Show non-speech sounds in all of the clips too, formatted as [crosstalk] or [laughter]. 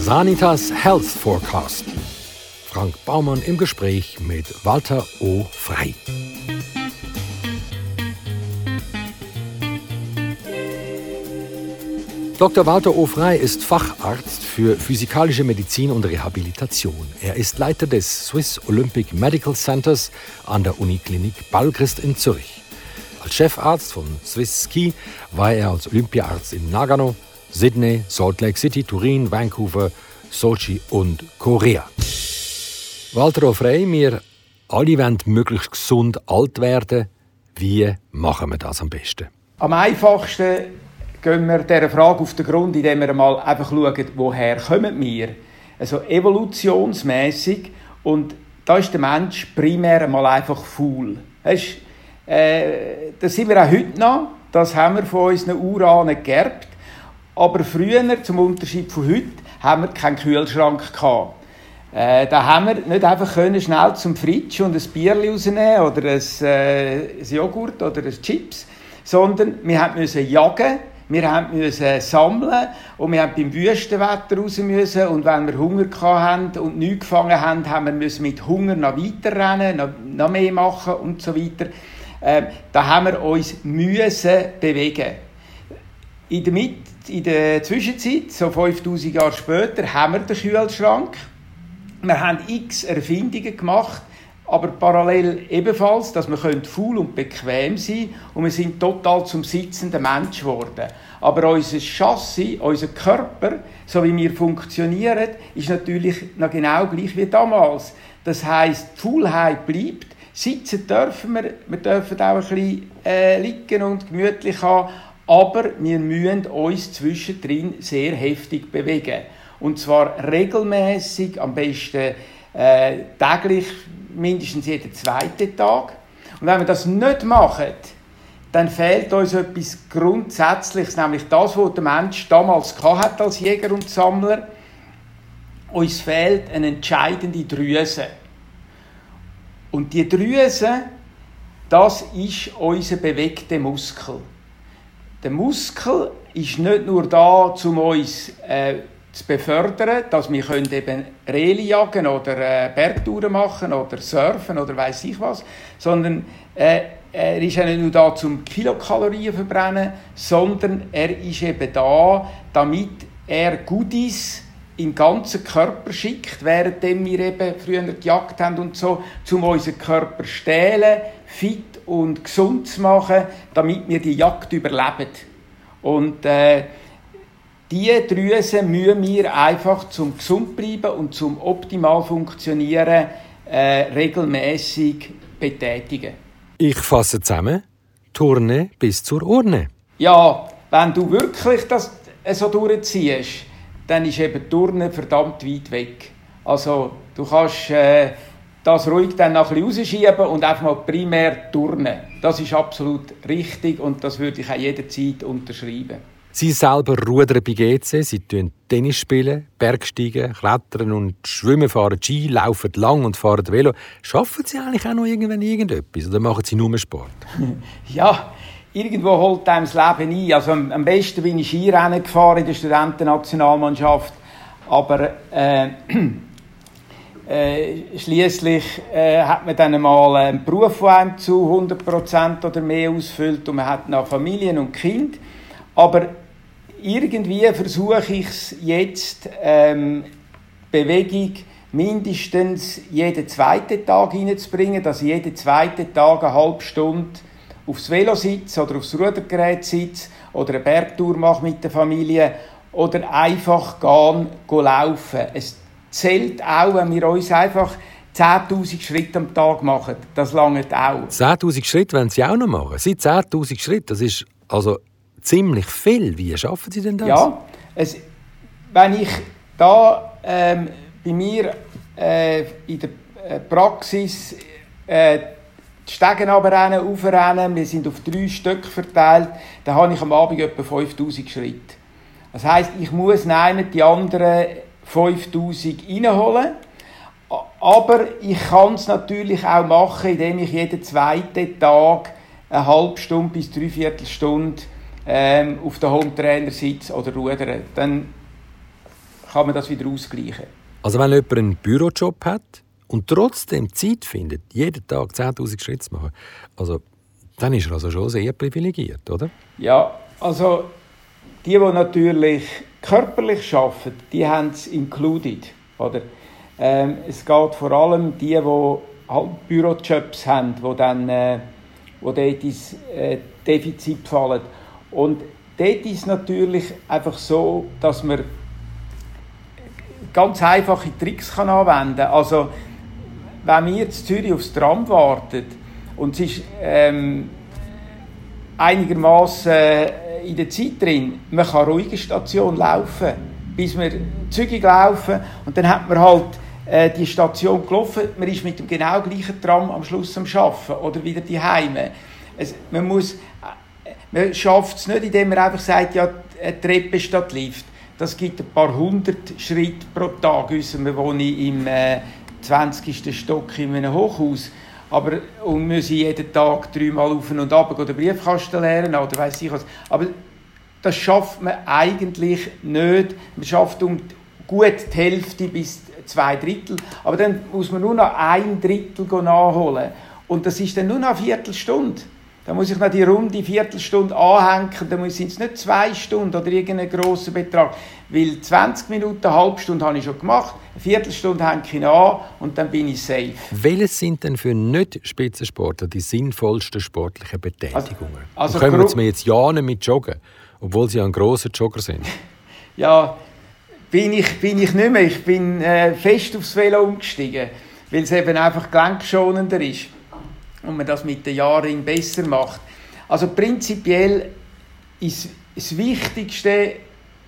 Sanitas Health Forecast. Frank Baumann im Gespräch mit Walter O. Frei. Dr. Walter O. Frei ist Facharzt für physikalische Medizin und Rehabilitation. Er ist Leiter des Swiss Olympic Medical Centers an der Uniklinik Ballchrist in Zürich. Als Chefarzt von Swiss Ski war er als Olympiaarzt in Nagano, Sydney, Salt Lake City, Turin, Vancouver, Sochi und Korea. Walter O'Frey, wir alle wollen möglichst gesund alt werden. Wie machen wir das am besten? Am einfachsten gehen wir dieser Frage auf den Grund, indem wir mal einfach schauen, woher kommen wir. Also evolutionsmäßig und da ist der Mensch primär mal einfach faul. Das, äh, das sind wir auch heute noch. Das haben wir von unseren Urahnen geerbt. Aber früher, zum Unterschied von heute, haben wir keinen Kühlschrank gehabt. Äh, da haben wir nicht einfach können schnell zum Fritsch und ein Bier rausnehmen oder ein, äh, ein Joghurt oder ein Chips, sondern wir mussten jagen, wir mussten sammeln und wir mussten beim Wüstenwetter raus müssen und wenn wir Hunger hatten und nichts gefangen haben, haben wir mit Hunger noch weiterrennen, noch, noch mehr machen und so weiter. Äh, da haben wir uns müssen bewegen. In der, Mitte, in der Zwischenzeit, so 5000 Jahre später, haben wir den Kühlschrank. Wir haben x Erfindungen gemacht, aber parallel ebenfalls, dass wir faul und bequem sein können und wir sind total zum sitzenden Mensch geworden. Aber unser Chassis, unser Körper, so wie wir funktionieren, ist natürlich noch genau gleich wie damals. Das heißt, die Faulheit bleibt, sitzen dürfen wir, wir dürfen auch ein bisschen äh, liegen und gemütlich haben, aber wir müssen uns zwischendrin sehr heftig bewegen. Und zwar regelmäßig, am besten äh, täglich, mindestens jeden zweiten Tag. Und wenn wir das nicht machen, dann fehlt uns etwas Grundsätzliches, nämlich das, was der Mensch damals hat als Jäger und Sammler. Uns fehlt eine entscheidende Drüse. Und die Drüse, das ist unser bewegter Muskel. Der Muskel ist nicht nur da, um uns äh, zu befördern, dass wir eben Reli jagen oder äh, Bergtouren machen oder surfen oder weiß ich was, sondern äh, er ist ja nicht nur da, um Kilokalorien zu verbrennen, sondern er ist eben da, damit er Goodies im ganzen Körper schickt, während wir eben früher gejagt haben und so, um unseren Körper zu stehlen, fit und gesund zu machen, damit wir die Jagd überleben. Und äh, diese Drüse müssen wir einfach zum gesund bleiben und zum optimal funktionieren äh, regelmäßig betätigen. Ich fasse zusammen: Turne bis zur Urne. Ja, wenn du wirklich das so durchziehst, dann ist eben Turnen verdammt weit weg. Also du kannst äh, das ruhig dann noch ein bisschen rausschieben und einfach mal primär turnen. Das ist absolut richtig und das würde ich auch jederzeit unterschreiben. Sie selber rudern bei GC, sie spielen Tennis, spielen, Bergsteigen, klettern und schwimmen, fahren Ski, laufen lang und fahren Velo. Schaffen Sie eigentlich auch noch irgendwann irgendetwas oder machen Sie nur Sport? [laughs] ja, irgendwo holt einem das Leben ein. Also am besten bin ich Skirennen gefahren in der Studentennationalmannschaft, aber äh, [clears throat] äh, schließlich äh, hat man dann mal einen Beruf, der einem zu 100% oder mehr ausfüllt und man hat noch Familien und Kind. Aber irgendwie versuche ich es jetzt, ähm, Bewegung mindestens jeden zweiten Tag hineinzubringen, dass ich jeden zweiten Tag eine halbe Stunde aufs Velo sitze oder aufs Rudergerät sitze oder eine Bergtour mache mit der Familie oder einfach gehen, gehen laufen. Es zählt auch, wenn wir uns einfach 10.000 Schritte am Tag machen. Das langt auch. 10.000 Schritte wollen Sie auch noch machen? Sie 10.000 Schritte, das ist also ziemlich viel. Wie schaffen Sie denn das? Ja, es, wenn ich da ähm, bei mir äh, in der äh, Praxis äh, die Stegen runterrennen, aufrennen, wir sind auf drei Stück verteilt, dann habe ich am Abend etwa 5000 Schritte. Das heisst, ich muss nehmen die anderen 5000 reinholen. Aber ich kann es natürlich auch machen, indem ich jeden zweiten Tag eine halbe Stunde bis dreiviertel Stunde ähm, auf der Hometrainer sitze oder rudere. Dann kann man das wieder ausgleichen. Also wenn jemand einen Bürojob hat und trotzdem Zeit findet, jeden Tag 10'000 Schritte zu machen, also, dann ist er also schon sehr privilegiert, oder? Ja, also die, die natürlich körperlich arbeiten, die haben es included, oder? Ähm, es geht vor allem die, die halt Bürojobs haben, die dann äh, wo dort ins äh, Defizit fallen. Und dort ist natürlich einfach so, dass man ganz einfache Tricks kann anwenden kann. Also, wenn wir in Zürich aufs Tram warten und es ist ähm, einigermaßen äh, in der Zeit drin, man kann ruhig eine Station laufen, bis wir zügig laufen und dann hat man halt äh, die Station gelaufen, man ist mit dem genau gleichen Tram am Schluss am Schaffen oder wieder die Heime. man muss, äh, man schafft es nicht, indem man einfach sagt, ja, eine Treppe statt Lift. Das gibt ein paar hundert Schritte pro Tag. Wir wohnen im äh, 20. Stock in einem Hochhaus. Aber, und müssen jeden Tag dreimal auf und ab oder Briefkasten lernen oder weiß ich was. Aber das schafft man eigentlich nicht. Man schafft um gut die Hälfte bis zwei Drittel. Aber dann muss man nur noch ein Drittel nachholen. Und das ist dann nur noch eine Viertelstunde. Da muss ich noch die runde Viertelstunde anhängen, dann sind es nicht zwei Stunden oder irgendein grosser Betrag. Weil 20 Minuten, eine halbe Stunde habe ich schon gemacht, eine Viertelstunde hänge ich an und dann bin ich safe. Welches sind denn für Nicht-Spitzensportler die sinnvollsten sportlichen Betätigungen? Also, also kommen wir jetzt ja nicht mit Joggen, obwohl sie ein grosser Jogger sind. [laughs] ja, bin ich, bin ich nicht mehr. Ich bin äh, fest aufs Velo umgestiegen, weil es eben einfach gelenkschonender ist und man das mit den Jahren besser macht. Also prinzipiell ist das Wichtigste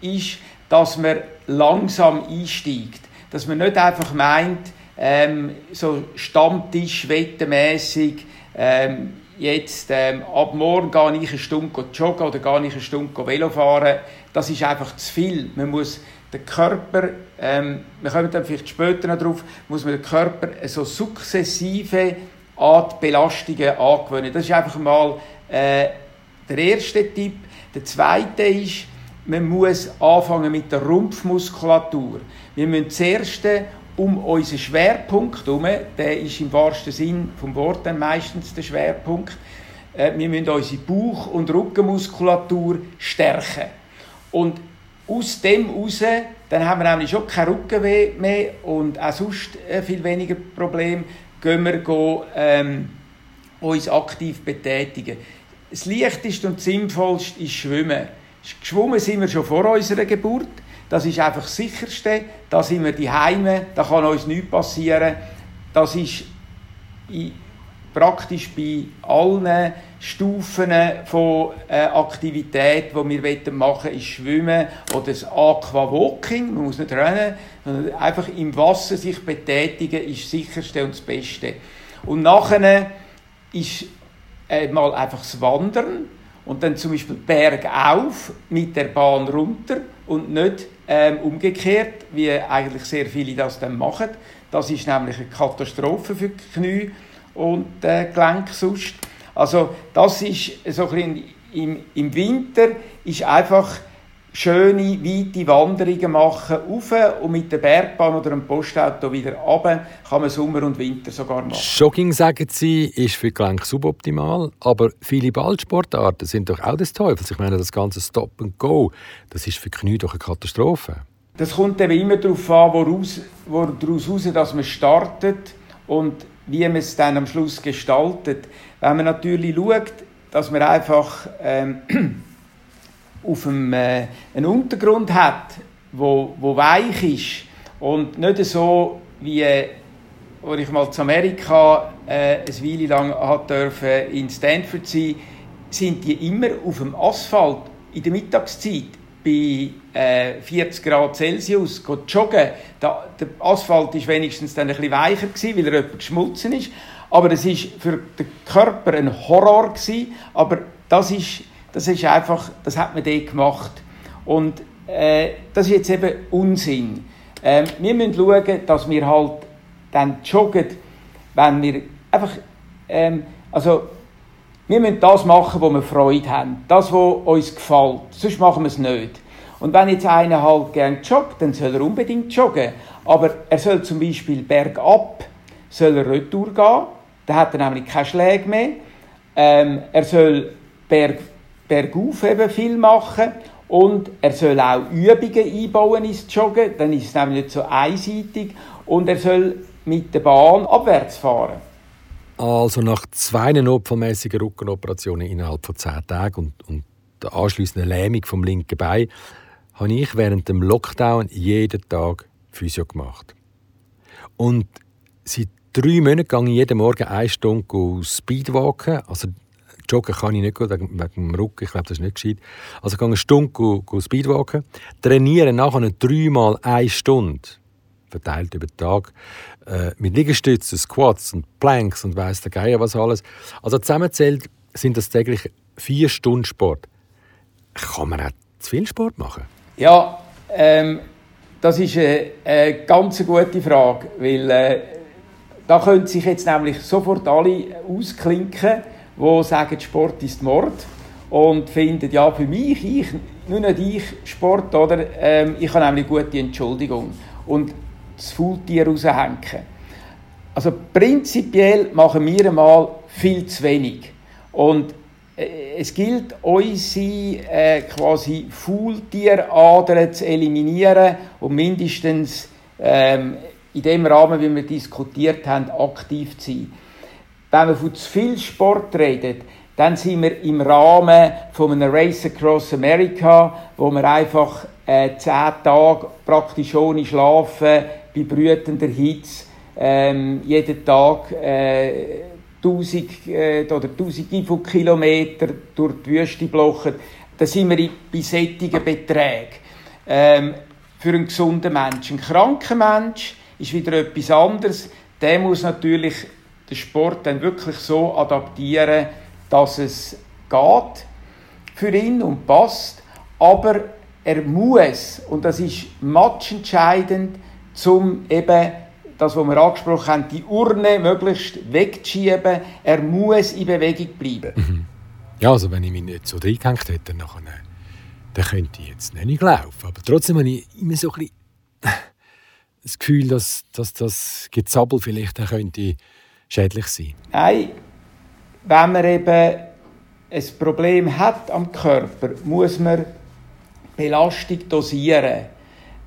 ist, dass man langsam einsteigt, dass man nicht einfach meint, ähm, so Stammtisch, wettenmässig, ähm, jetzt ähm, ab morgen gehe ich eine Stunde joggen oder gehe ich eine Stunde Velo fahren. Das ist einfach zu viel. Man muss den Körper, ähm, wir kommen dann vielleicht später noch drauf, muss man den Körper so sukzessive an die Belastungen angewöhnen. Das ist einfach mal äh, der erste Tipp. Der zweite ist, man muss anfangen mit der Rumpfmuskulatur. Wir müssen zuerst um unseren Schwerpunkt herum, der ist im wahrsten Sinn vom Wort dann meistens der Schwerpunkt, äh, wir müssen unsere Bauch- und Rückenmuskulatur stärken. Und aus dem heraus, dann haben wir nämlich schon kein Rückenweh mehr und auch sonst äh, viel weniger Probleme, gehen wir gehen, ähm, uns aktiv betätigen. Das leichteste und sinnvollste ist Schwimmen. Geschwommen sind wir schon vor unserer Geburt. Das ist einfach das Sicherste. Da sind wir die Heime, da kann uns nichts passieren. Das ist praktisch bei allen Stufen von äh, Aktivität, die wir machen wollen, ist Schwimmen oder das Aquawalking. Man muss nicht rennen, sondern einfach im Wasser sich betätigen, ist das sicherste und das Beste. Und nachher ist äh, mal einfach das Wandern und dann zum Beispiel bergauf mit der Bahn runter und nicht ähm, umgekehrt, wie eigentlich sehr viele das dann machen. Das ist nämlich eine Katastrophe für die Knie und äh, Gelenk sonst. Also das ist so ein im, im Winter ist einfach schöne, weite Wanderungen machen, rauf und mit der Bergbahn oder einem Postauto wieder runter, kann man Sommer und Winter sogar machen. Jogging, sagen Sie, ist für Gelenk suboptimal, aber viele Ballsportarten sind doch auch des Teufels. Ich meine, das ganze Stop and Go, das ist für Knie doch eine Katastrophe. Das kommt eben immer darauf an, woraus, woraus raus, dass man startet und wie man es dann am Schluss gestaltet. Wenn man natürlich schaut, dass man einfach ähm, [clears throat] auf einem, äh, einen Untergrund hat, wo, wo weich ist und nicht so wie äh, als ich mal zu Amerika äh, eine Weile lang hat dürfen in Stanford sein, sind die immer auf dem Asphalt in der Mittagszeit bei äh, 40 Grad Celsius joggen. Da, der Asphalt ist wenigstens dann ein bisschen weicher gewesen, weil er etwas geschmolzen ist. Aber es ist für den Körper ein Horror gewesen. Aber das ist, das ist einfach, das hat man dort gemacht. Und äh, das ist jetzt eben Unsinn. Ähm, wir müssen schauen, dass wir halt dann joggen, wenn wir einfach, ähm, also wir müssen das machen, wo wir Freude haben, das, was uns gefällt. Sonst machen wir es nicht. Und wenn jetzt einer halt gern joggt, dann soll er unbedingt joggen. Aber er soll zum Beispiel bergab, soll er retour gehen, dann hat er nämlich keine Schläge mehr. Ähm, er soll berg, bergauf eben viel machen und er soll auch Übungen einbauen ins Joggen, dann ist es nämlich nicht so einseitig und er soll mit der Bahn abwärts fahren. Also nach zwei notfallmäßigen Rückenoperationen innerhalb von zehn Tagen und, und der anschließenden Lähmung vom linken Bein habe ich während dem Lockdown jeden Tag Physio gemacht. Und seit drei Monaten gehe ich jeden Morgen eine Stunde Speedwalken. Also joggen kann ich nicht wegen, wegen dem Rücken, ich glaube, das ist nicht gescheit. Also gehe eine Stunde Speedwalken, trainiere nachher dreimal eine Stunde verteilt über den Tag, äh, mit Liegestützen, Squats und Planks und weiss der Geier was alles. Also zusammenzählt sind das täglich vier Stunden Sport. Kann man auch zu viel Sport machen? Ja, ähm, das ist eine, eine ganz gute Frage, weil äh, da können sich jetzt nämlich sofort alle ausklinken, die sagen, Sport ist Mord und finden, ja, für mich, ich, nur nicht ich, Sport, oder? Ähm, ich habe nämlich gute Entschuldigung. Und das Faultier raushängen. Also prinzipiell machen wir einmal viel zu wenig. Und äh, es gilt, unsere äh, quasi Faultieradern zu eliminieren und mindestens ähm, in dem Rahmen, wie wir diskutiert haben, aktiv zu sein. Wenn wir von zu viel Sport reden, dann sind wir im Rahmen von einem Race Across America, wo wir einfach äh, zehn Tage praktisch ohne Schlafen bei brütender Hitze ähm, jeden Tag äh, 1000 äh, oder Tausende von durch die Wüste blochen, da sind wir bei solchen Beträgen. Ähm, für einen gesunden Menschen. Ein kranker Mensch ist wieder etwas anderes. Der muss natürlich den Sport dann wirklich so adaptieren, dass es geht für ihn und passt. Aber er muss, und das ist matchentscheidend, um eben das, was wir angesprochen haben, die Urne möglichst wegzuschieben. Er muss in Bewegung bleiben. Mhm. Ja, also wenn ich mich nicht so reingehängt hätte, dann, dann könnte ich jetzt nicht laufen. Aber trotzdem habe ich immer so ein bisschen das Gefühl, dass, dass das Gezabbel vielleicht könnte schädlich sein Nein, wenn man eben ein Problem hat am Körper, muss man Belastung dosieren.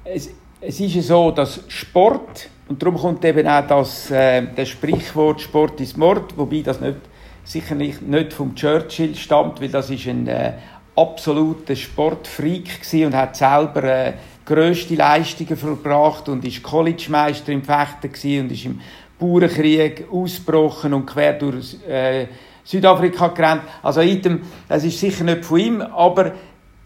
Es, es ist ja so, dass Sport, und darum kommt eben auch das, äh, das Sprichwort Sport ist Mord, wobei das nicht, sicherlich nicht vom Churchill stammt, weil das ist ein äh, absoluter Sportfreak und hat selber äh, grösste Leistungen verbracht und ist Collegemeister im Fechten und ist im Bauernkrieg ausgebrochen und quer durch äh, Südafrika gerannt. Also item, das ist sicher nicht von ihm, aber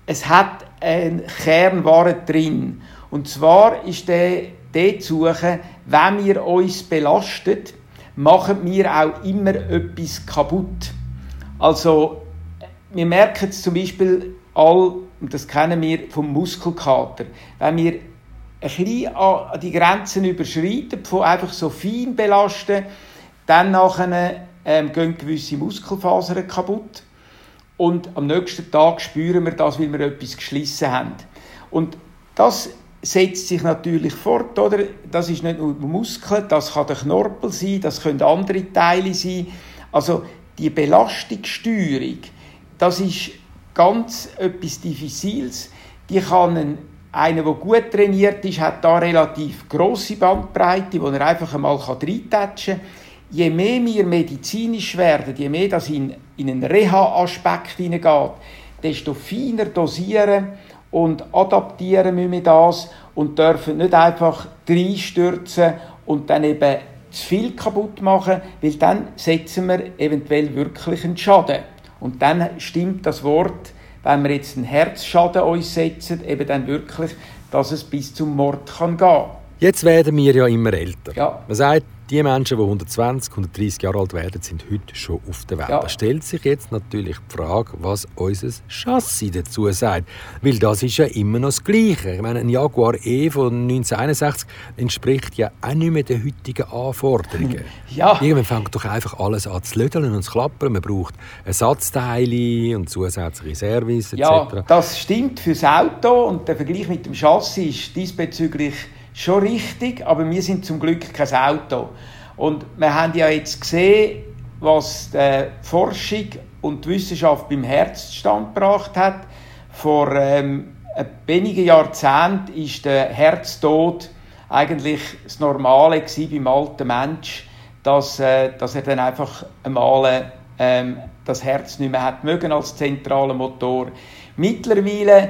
es hat einen Kernware drin. Und zwar ist der, der zu suchen, wenn wir uns belastet, machen wir auch immer etwas kaputt. Also, wir merken es zum Beispiel all, und das kennen wir vom Muskelkater, wenn wir ein bisschen an die Grenzen überschreiten, von einfach so fein belasten, dann nachher, ähm, gehen gewisse Muskelfasern kaputt und am nächsten Tag spüren wir das, weil wir etwas geschlissen haben. Und das setzt sich natürlich fort, oder? Das ist nicht nur Muskeln, das kann der Knorpel sein, das können andere Teile sein. Also die Belastungssteuerung, das ist ganz etwas Diffiziles. Die kann ein, einer, der gut trainiert ist, hat da relativ große Bandbreite, wo er einfach einmal reintatschen kann. Je mehr wir medizinisch werden, je mehr das in in einen Reha-Aspekt hineingeht, desto feiner dosieren und adaptieren müssen wir das und dürfen nicht einfach reinstürzen und dann eben zu viel kaputt machen, weil dann setzen wir eventuell wirklich einen Schaden. Und dann stimmt das Wort, wenn wir jetzt einen Herzschaden uns setzen, eben dann wirklich, dass es bis zum Mord kann gehen. Jetzt werden wir ja immer älter. Ja. Man sagt, die Menschen, die 120, 130 Jahre alt werden, sind heute schon auf der Welt. Ja. Da stellt sich jetzt natürlich die Frage, was unser Chassis dazu sagt. Weil das ist ja immer noch das Gleiche. Ich meine, ein Jaguar E von 1961 entspricht ja auch nicht mehr den heutigen Anforderungen. [laughs] Ja. Irgendwann fängt doch einfach alles an zu lödeln und zu klappern. Man braucht Ersatzteile und zusätzliche Service etc. Ja, das stimmt fürs Auto und der Vergleich mit dem Chassis ist diesbezüglich schon richtig, aber wir sind zum Glück kein Auto. Und wir haben ja jetzt gesehen, was die Forschung und die Wissenschaft beim Herz zustande gebracht hat. Vor ähm, wenigen Jahrzehnten ist der Herztod eigentlich das Normale beim alten Mensch, dass, äh, dass er dann einfach einmal ähm, das Herz nicht mehr hat mögen als zentraler Motor. Mittlerweile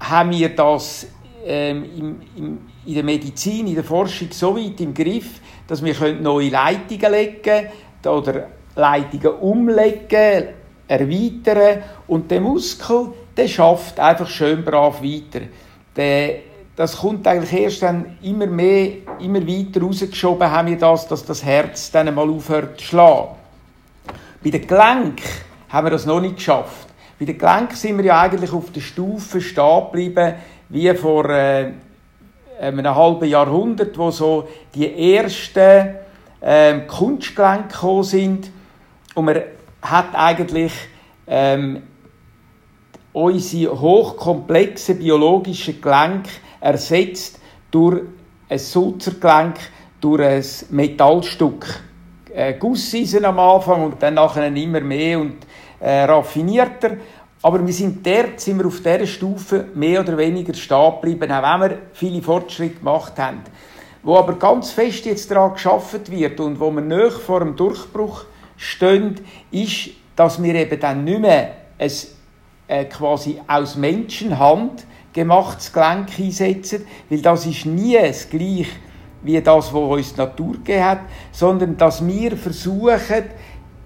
haben wir das ähm, im, im, in der Medizin, in der Forschung so weit im Griff, dass wir neue Leitungen legen oder Leitungen umlegen, erweitern und der Muskel, der schafft einfach schön brav weiter. Der, das kommt eigentlich erst dann immer mehr, immer weiter rausgeschoben haben wir das, dass das Herz dann einmal aufhört zu schlagen. Bei den Gelenken haben wir das noch nicht geschafft. Bei den Gelenken sind wir ja eigentlich auf der Stufe stehen geblieben, wie vor äh, einem halben Jahrhundert, wo so die ersten äh, Kunstgelenke gekommen sind. Und man hat eigentlich ähm, unsere hochkomplexen biologischen Gelenke ersetzt durch ein Sulzergelenk, durch ein Metallstück. Äh, Gusseisen am Anfang und dann nachher immer mehr und äh, raffinierter. Aber wir sind dort, sind wir auf dieser Stufe mehr oder weniger stehen geblieben, auch wenn wir viele Fortschritte gemacht haben. Wo aber ganz fest jetzt daran geschafft wird und wo wir näher vor dem Durchbruch stehen, ist, dass wir eben dann nicht mehr ein äh, quasi aus Menschenhand gemachtes Gelenk einsetzen, weil das ist nie das Gleiche wie das, was uns die Natur gegeben hat, sondern dass wir versuchen,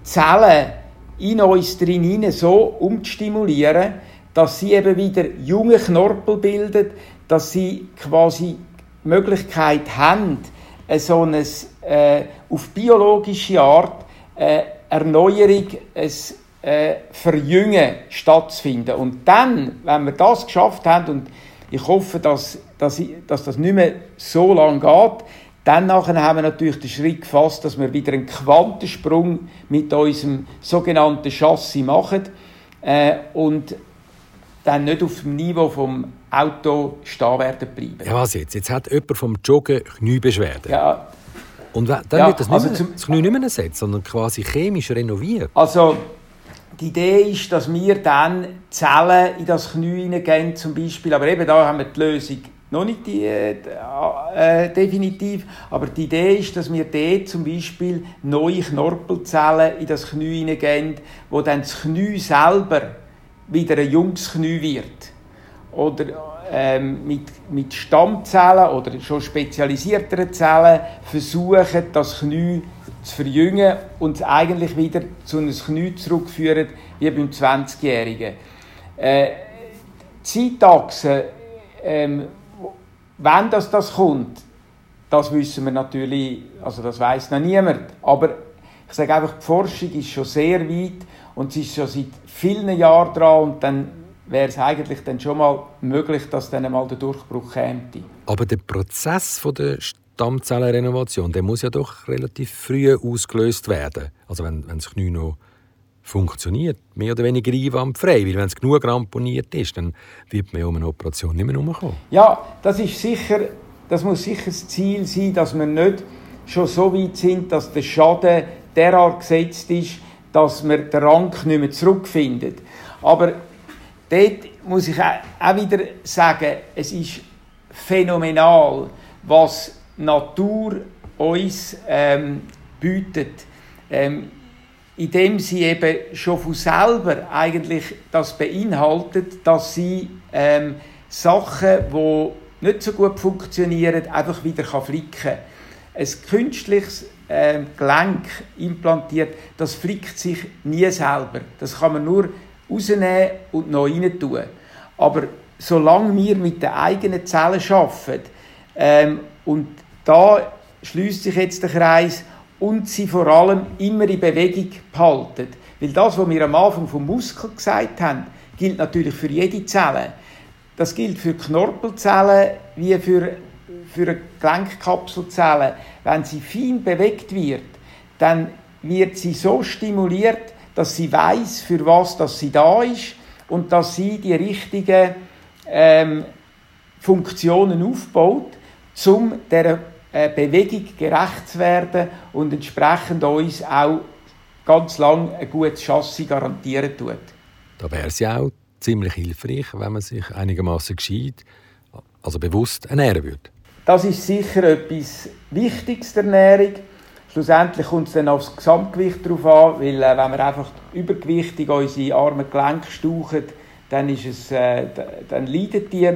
Zellen in uns drin so umzustimulieren, dass sie eben wieder junge Knorpel bilden, dass sie quasi die Möglichkeit haben, so eine, äh, auf biologische Art äh, Erneuerung, ein äh, Verjüngen stattzufinden. Und dann, wenn wir das geschafft haben, und ich hoffe, dass, dass, ich, dass das nicht mehr so lange geht, dann nachher haben wir natürlich den Schritt gefasst, dass wir wieder einen Quantensprung mit unserem sogenannten Chassis machen äh, und dann nicht auf dem Niveau vom Auto stehen werden bleiben. Ja, was jetzt? Jetzt hat jemand vom Joggen Kniebeschwerden. Ja, Und dann Ja, wird das, nicht also mehr, zum- das Knie nicht mehr ersetzt, sondern quasi chemisch renoviert. Also die Idee ist, dass wir dann Zellen in das Knie hineingehen zum Beispiel, aber eben da haben wir die Lösung noch nicht die, äh, äh, definitiv, aber die Idee ist, dass wir dort zum Beispiel neue Knorpelzellen in das Knie hineingehen, wo dann das Knie selber wieder ein junges Knie wird. Oder ähm, mit, mit Stammzellen oder schon spezialisierteren Zellen versuchen, das Knie zu verjüngen und es eigentlich wieder zu einem Knie zurückführen, wie beim 20-Jährigen. Äh, die Zeitachse, ähm, wenn das, das kommt, das wissen wir natürlich, also das weiß noch niemand. Aber ich sage einfach, die Forschung ist schon sehr weit und sie ist schon seit vielen Jahren dran und dann wäre es eigentlich dann schon mal möglich, dass dann mal der Durchbruch käme. Aber der Prozess von der Stammzellenrenovation, der muss ja doch relativ früh ausgelöst werden. Also wenn, wenn das Knie noch funktioniert, mehr oder weniger einwandfrei. Weil wenn es genug ramponiert ist, dann wird man um eine Operation nicht mehr herumkommen. Ja, das ist sicher, das muss sicher das Ziel sein, dass wir nicht schon so weit sind, dass der Schaden derart gesetzt ist, dass man den Rang nicht mehr zurückfindet. Aber dort muss ich auch wieder sagen, es ist phänomenal, was Natur uns ähm, bietet. Ähm, indem sie eben schon von selber eigentlich das beinhaltet, dass sie ähm, Sachen, die nicht so gut funktionieren, einfach wieder kann flicken. Ein künstliches ähm, Gelenk implantiert, das flickt sich nie selber. Das kann man nur rausnehmen und neu rein tun. Aber solange wir mit den eigenen Zellen arbeiten ähm, Und da schließt sich jetzt der Kreis und sie vor allem immer in Bewegung behalten. Weil das, was wir am Anfang vom Muskel gesagt haben, gilt natürlich für jede Zelle. Das gilt für Knorpelzellen wie für, für eine Gelenkkapselzelle. Wenn sie fein bewegt wird, dann wird sie so stimuliert, dass sie weiß, für was dass sie da ist und dass sie die richtigen ähm, Funktionen aufbaut, um äh, Bewegung gerecht zu werden und entsprechend uns auch ganz lang ein gutes Chassis garantieren tut. Da wäre es ja auch ziemlich hilfreich, wenn man sich einigermaßen gescheit, also bewusst ernähren würde. Das ist sicher etwas Wichtiges der Ernährung. Schlussendlich kommt es dann aufs Gesamtgewicht drauf an, weil äh, wenn wir einfach übergewichtig unsere armen Gelenke stauchen, dann, ist es, äh, dann leiden die.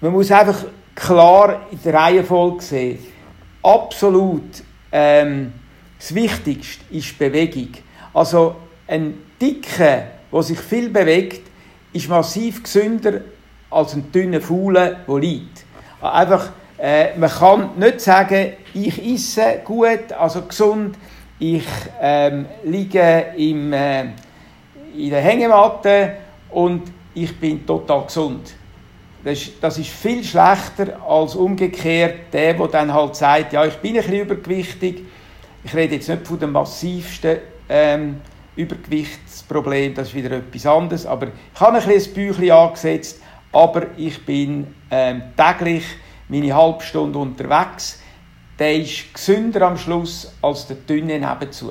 Man muss einfach klar in der Reihenfolge sehen. Absolut ähm, das Wichtigste ist Bewegung. Also ein Dicker, der sich viel bewegt, ist massiv gesünder als ein dünner Fauler, der leidet. Einfach, äh, man kann nicht sagen, ich esse gut, also gesund, ich ähm, liege im, äh, in der Hängematte und ich bin total gesund. Das ist, viel schlechter als umgekehrt der, der dann halt sagt, ja, ich bin ein bisschen übergewichtig. Ich rede jetzt nicht von dem massivsten ähm, Übergewichtsproblem, das ist wieder etwas anderes, aber ich habe ein bisschen Büchlein angesetzt, aber ich bin ähm, täglich meine halbe Stunde unterwegs. Der ist gesünder am Schluss als der dünne nebenzu,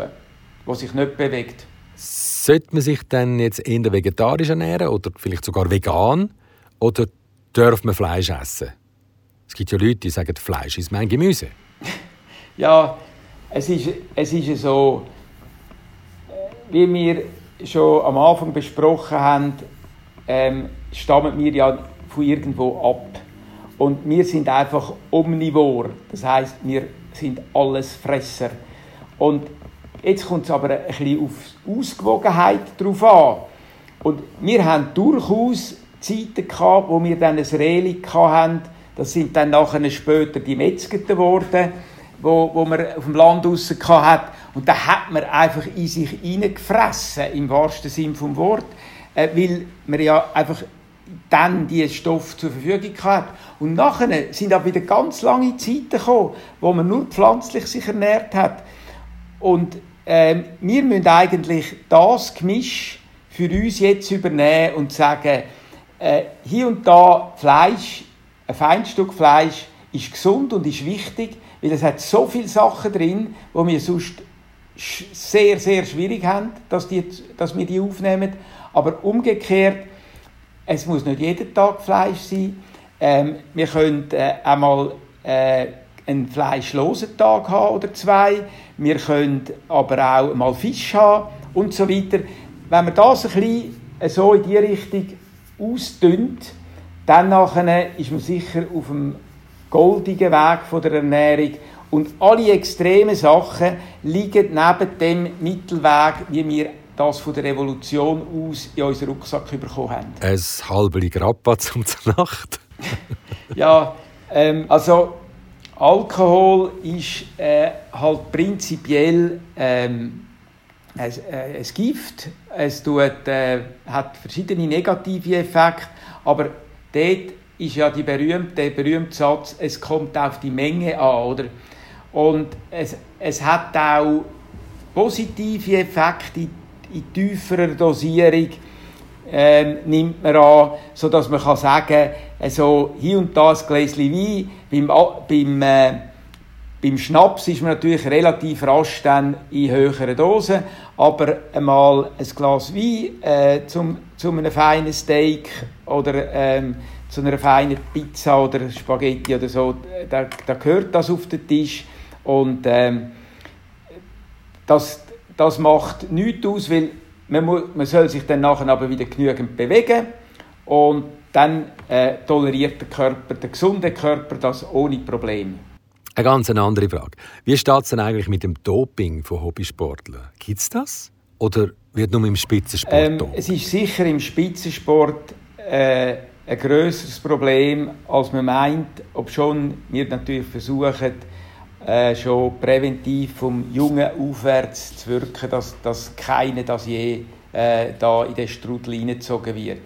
der sich nicht bewegt. Sollte man sich dann jetzt eher vegetarisch ernähren oder vielleicht sogar vegan? Oder darf man Fleisch essen? Es gibt ja Leute, die sagen, Fleisch ist mein Gemüse. [laughs] ja, es ist, es ist so, wie wir schon am Anfang besprochen haben, ähm, stammen wir ja von irgendwo ab. Und wir sind einfach omnivor. Das heißt, wir sind alles Fresser. Und jetzt kommt es aber ein bisschen auf Ausgewogenheit drauf an. Und wir haben durchaus Zeiten gehabt, wo wir dann ein Reli hatten. Das sind dann nachher später die Metzger geworden, wo, wo man auf dem Land draussen hat. Und da hat man einfach in sich hineingefressen, im wahrsten Sinn vom Wort, äh, weil man ja einfach dann diesen Stoff zur Verfügung hat. Und nachher sind aber wieder ganz lange Zeiten gekommen, wo man nur pflanzlich sich ernährt hat. Und äh, wir müssen eigentlich das Gemisch für uns jetzt übernehmen und sagen, äh, hier und da Fleisch, ein Feinstück Fleisch, ist gesund und ist wichtig, weil es hat so viele Sachen drin, wo wir sonst sehr, sehr schwierig haben, dass, die, dass wir die aufnehmen. Aber umgekehrt, es muss nicht jeden Tag Fleisch sein. Ähm, wir können äh, einmal äh, einen fleischlosen Tag haben oder zwei. Wir können aber auch mal Fisch haben und so weiter. Wenn man das ein bisschen so in die Richtung ausdünnt, dann nachher ist man sicher auf dem goldigen Weg von der Ernährung und alle extremen Sachen liegen neben dem Mittelweg, wie wir das von der Revolution aus in unseren Rucksack bekommen haben. Ein halber Grappa zum Nacht. [laughs] ja, ähm, also Alkohol ist äh, halt prinzipiell ähm, ein, äh, ein Gift. Es tut, äh, hat verschiedene negative Effekte, aber dort ist ja die berühmte, der berühmte Satz, es kommt auf die Menge an, oder? Und es, es hat auch positive Effekte in, in tieferer Dosierung, ähm, nimmt man an, sodass man kann sagen also hier und da ein Gläschen Wein. Beim, beim, äh, beim Schnaps ist man natürlich relativ rasch dann in höheren Dosen, aber einmal ein Glas Wein äh, zum, zu einem feinen Steak oder ähm, zu einer feinen Pizza oder Spaghetti oder so, da, da gehört das auf den Tisch und ähm, das, das macht nichts aus, weil man, muss, man soll sich dann nachher aber wieder genügend bewegen und dann äh, toleriert der Körper, der gesunde Körper das ohne Probleme. Eine ganz andere Frage. Wie steht es denn eigentlich mit dem Doping von Hobbysportlern? Gibt es das? Oder wird nur im Spitzensport ähm, Es ist sicher im Spitzensport äh, ein grösseres Problem, als man meint, ob schon wir natürlich versuchen, äh, schon präventiv vom Jungen aufwärts zu wirken, dass, dass keiner das je äh, da in den Strudel hineingezogen wird.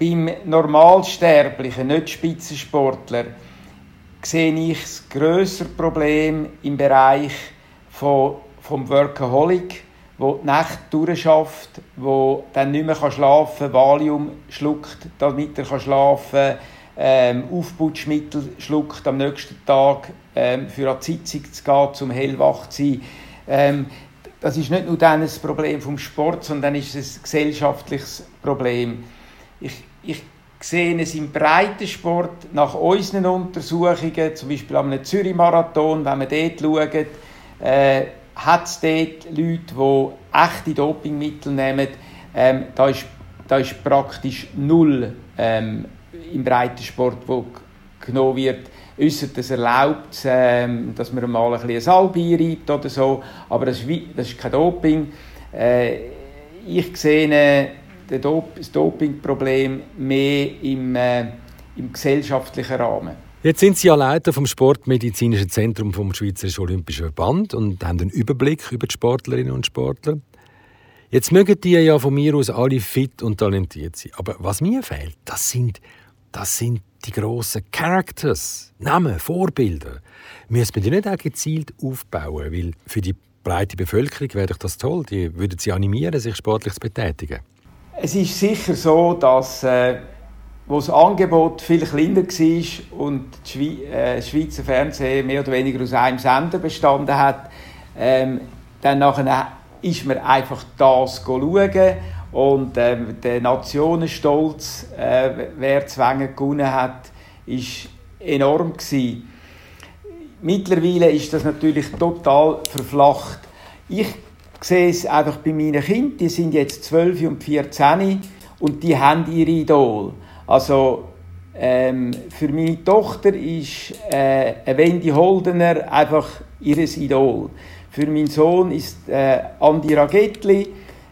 Beim Normalsterblichen, nicht Spitzensportler, sehe ich das grössere Problem im Bereich von, vom Workaholic, wo die Nacht durchschafft, wo dann nicht mehr schlafen kann, Valium schluckt, damit er schlafen kann, ähm, Aufputschmittel schluckt am nächsten Tag, ähm, für die Sitzung zu gehen, um hellwach zu sein. Ähm, das ist nicht nur dann ein Problem vom Sport, sondern ist es ein gesellschaftliches Problem. Ich, ich sehe es im Breitensport nach unseren Untersuchungen, zum Beispiel am Zürich-Marathon, wenn man dort schaut, äh, hat es dort Leute, die echte Dopingmittel nehmen. Ähm, da, ist, da ist praktisch null ähm, im Breitensport, wo genommen wird, äußert es erlaubt, ähm, dass man mal ein bisschen Salbei reibt oder so, aber das ist, das ist kein Doping. Äh, ich sehe das Dopingproblem mehr im, äh, im gesellschaftlichen Rahmen. Jetzt sind Sie ja Leiter vom Sportmedizinischen Zentrum vom Schweizerischen Olympischen Verband und haben einen Überblick über die Sportlerinnen und Sportler. Jetzt mögen die ja von mir aus alle fit und talentiert sein. Aber was mir fehlt, das sind, das sind die grossen Characters, Namen, Vorbilder. Müssen wir die nicht auch gezielt aufbauen? Weil für die breite Bevölkerung wäre doch das toll. Die würden sie animieren, sich sportlich zu betätigen. Es ist sicher so, dass äh, wo das Angebot viel kleiner war und äh, das Schweizer Fernsehen mehr oder weniger aus einem Sender bestanden hat, ähm, dann nachher ist man einfach das schauen und ähm, der Nationenstolz, äh, wer Zwänge gewonnen hat, ist enorm gewesen. Mittlerweile ist das natürlich total verflacht. Ich sehe es einfach bei meinen Kindern, die sind jetzt 12 und 14 und die haben ihre Idol. Also ähm, für meine Tochter ist äh, Wendy Holdener einfach ihr Idol. Für meinen Sohn ist äh, Andi Ragetli,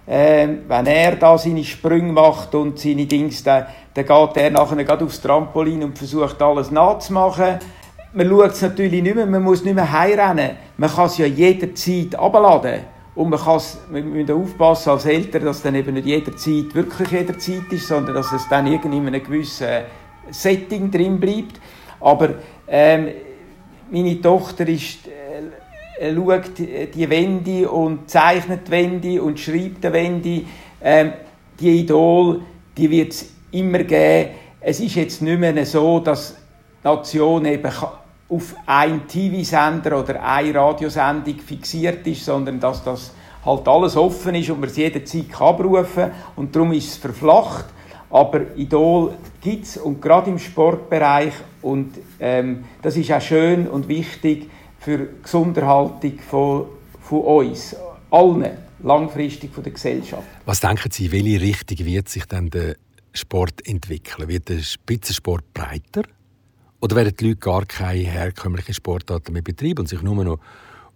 äh, wenn er da seine Sprünge macht und seine Dings, dann, dann geht er nachher gerade aufs Trampolin und versucht alles nachzumachen. Man schaut es natürlich nicht mehr, man muss nicht mehr heimrennen. Man kann es ja jederzeit abladen. Und man, man muss aufpassen als Eltern, dass dann eben nicht jederzeit, wirklich jederzeit ist, sondern dass es dann irgendwie in einem gewissen Setting drin bleibt. Aber ähm, meine Tochter ist, äh, schaut die Wände und zeichnet die Wände und schreibt die Wände. Ähm, die Idol, die wird es immer geben. Es ist jetzt nicht mehr so, dass die Nation eben auf einen TV-Sender oder eine Radiosendung fixiert ist, sondern dass das halt alles offen ist und man es jederzeit abrufen kann. Und darum ist es verflacht. Aber Idol gibt es und gerade im Sportbereich. Und ähm, das ist auch schön und wichtig für die Gesunderhaltung von, von uns, allen, langfristig von der Gesellschaft. Was denken Sie, welche Richtung wird sich dann der Sport entwickeln? Wird der Spitzensport breiter? Oder werden die Leute gar keine herkömmlichen Sportarten mehr betreiben und sich nur noch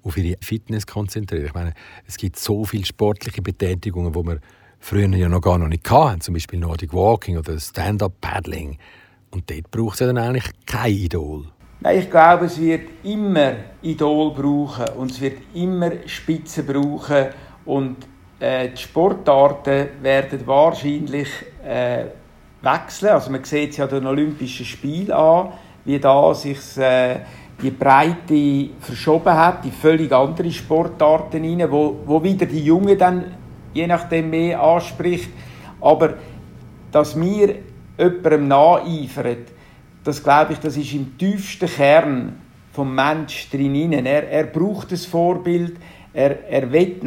auf ihre Fitness konzentrieren? Ich meine, es gibt so viele sportliche Betätigungen, die wir früher ja noch gar noch nicht hatten, zum Beispiel Nordic Walking oder Stand-Up-Paddling. Und dort braucht es ja dann eigentlich kein Idol. Nein, ich glaube, es wird immer Idol brauchen und es wird immer Spitzen brauchen und äh, die Sportarten werden wahrscheinlich äh, wechseln. Also man sieht es ja den Olympischen Spielen an wie da sich äh, die Breite verschoben hat, die völlig andere Sportarten rein, wo, wo wieder die Jungen dann je nachdem mehr anspricht. Aber dass wir jemandem nacheifern, das glaube ich, das ist im tiefsten Kern vom Mensch drin. Er, er braucht ein Vorbild, er, er will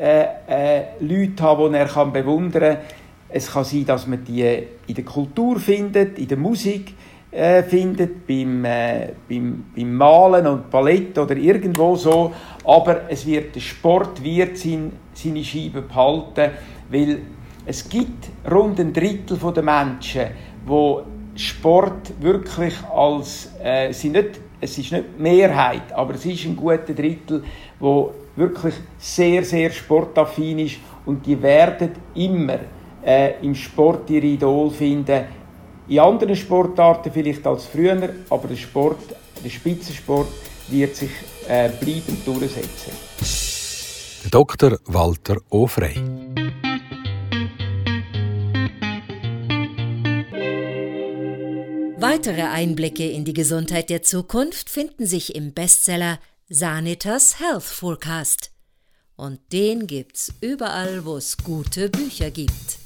äh, äh, Leute haben, die er kann bewundern kann. Es kann sein, dass man die in der Kultur findet, in der Musik, äh, findet, beim, äh, beim, beim Malen und Ballett oder irgendwo so. Aber es wird, der Sport wird sein, seine Scheibe behalten, weil es gibt rund ein Drittel der Menschen, wo Sport wirklich als, äh, sie nicht, es ist nicht die Mehrheit, aber es ist ein guter Drittel, wo wirklich sehr, sehr sportaffin ist und die werden immer äh, im Sport ihre Idol finden. In anderen Sportarten vielleicht als früher, aber der Sport, der Spitzensport wird sich äh, bleibend durchsetzen. Dr. Walter Ofrey. Weitere Einblicke in die Gesundheit der Zukunft finden sich im Bestseller Sanitas Health Forecast. Und den gibt's überall, wo es gute Bücher gibt.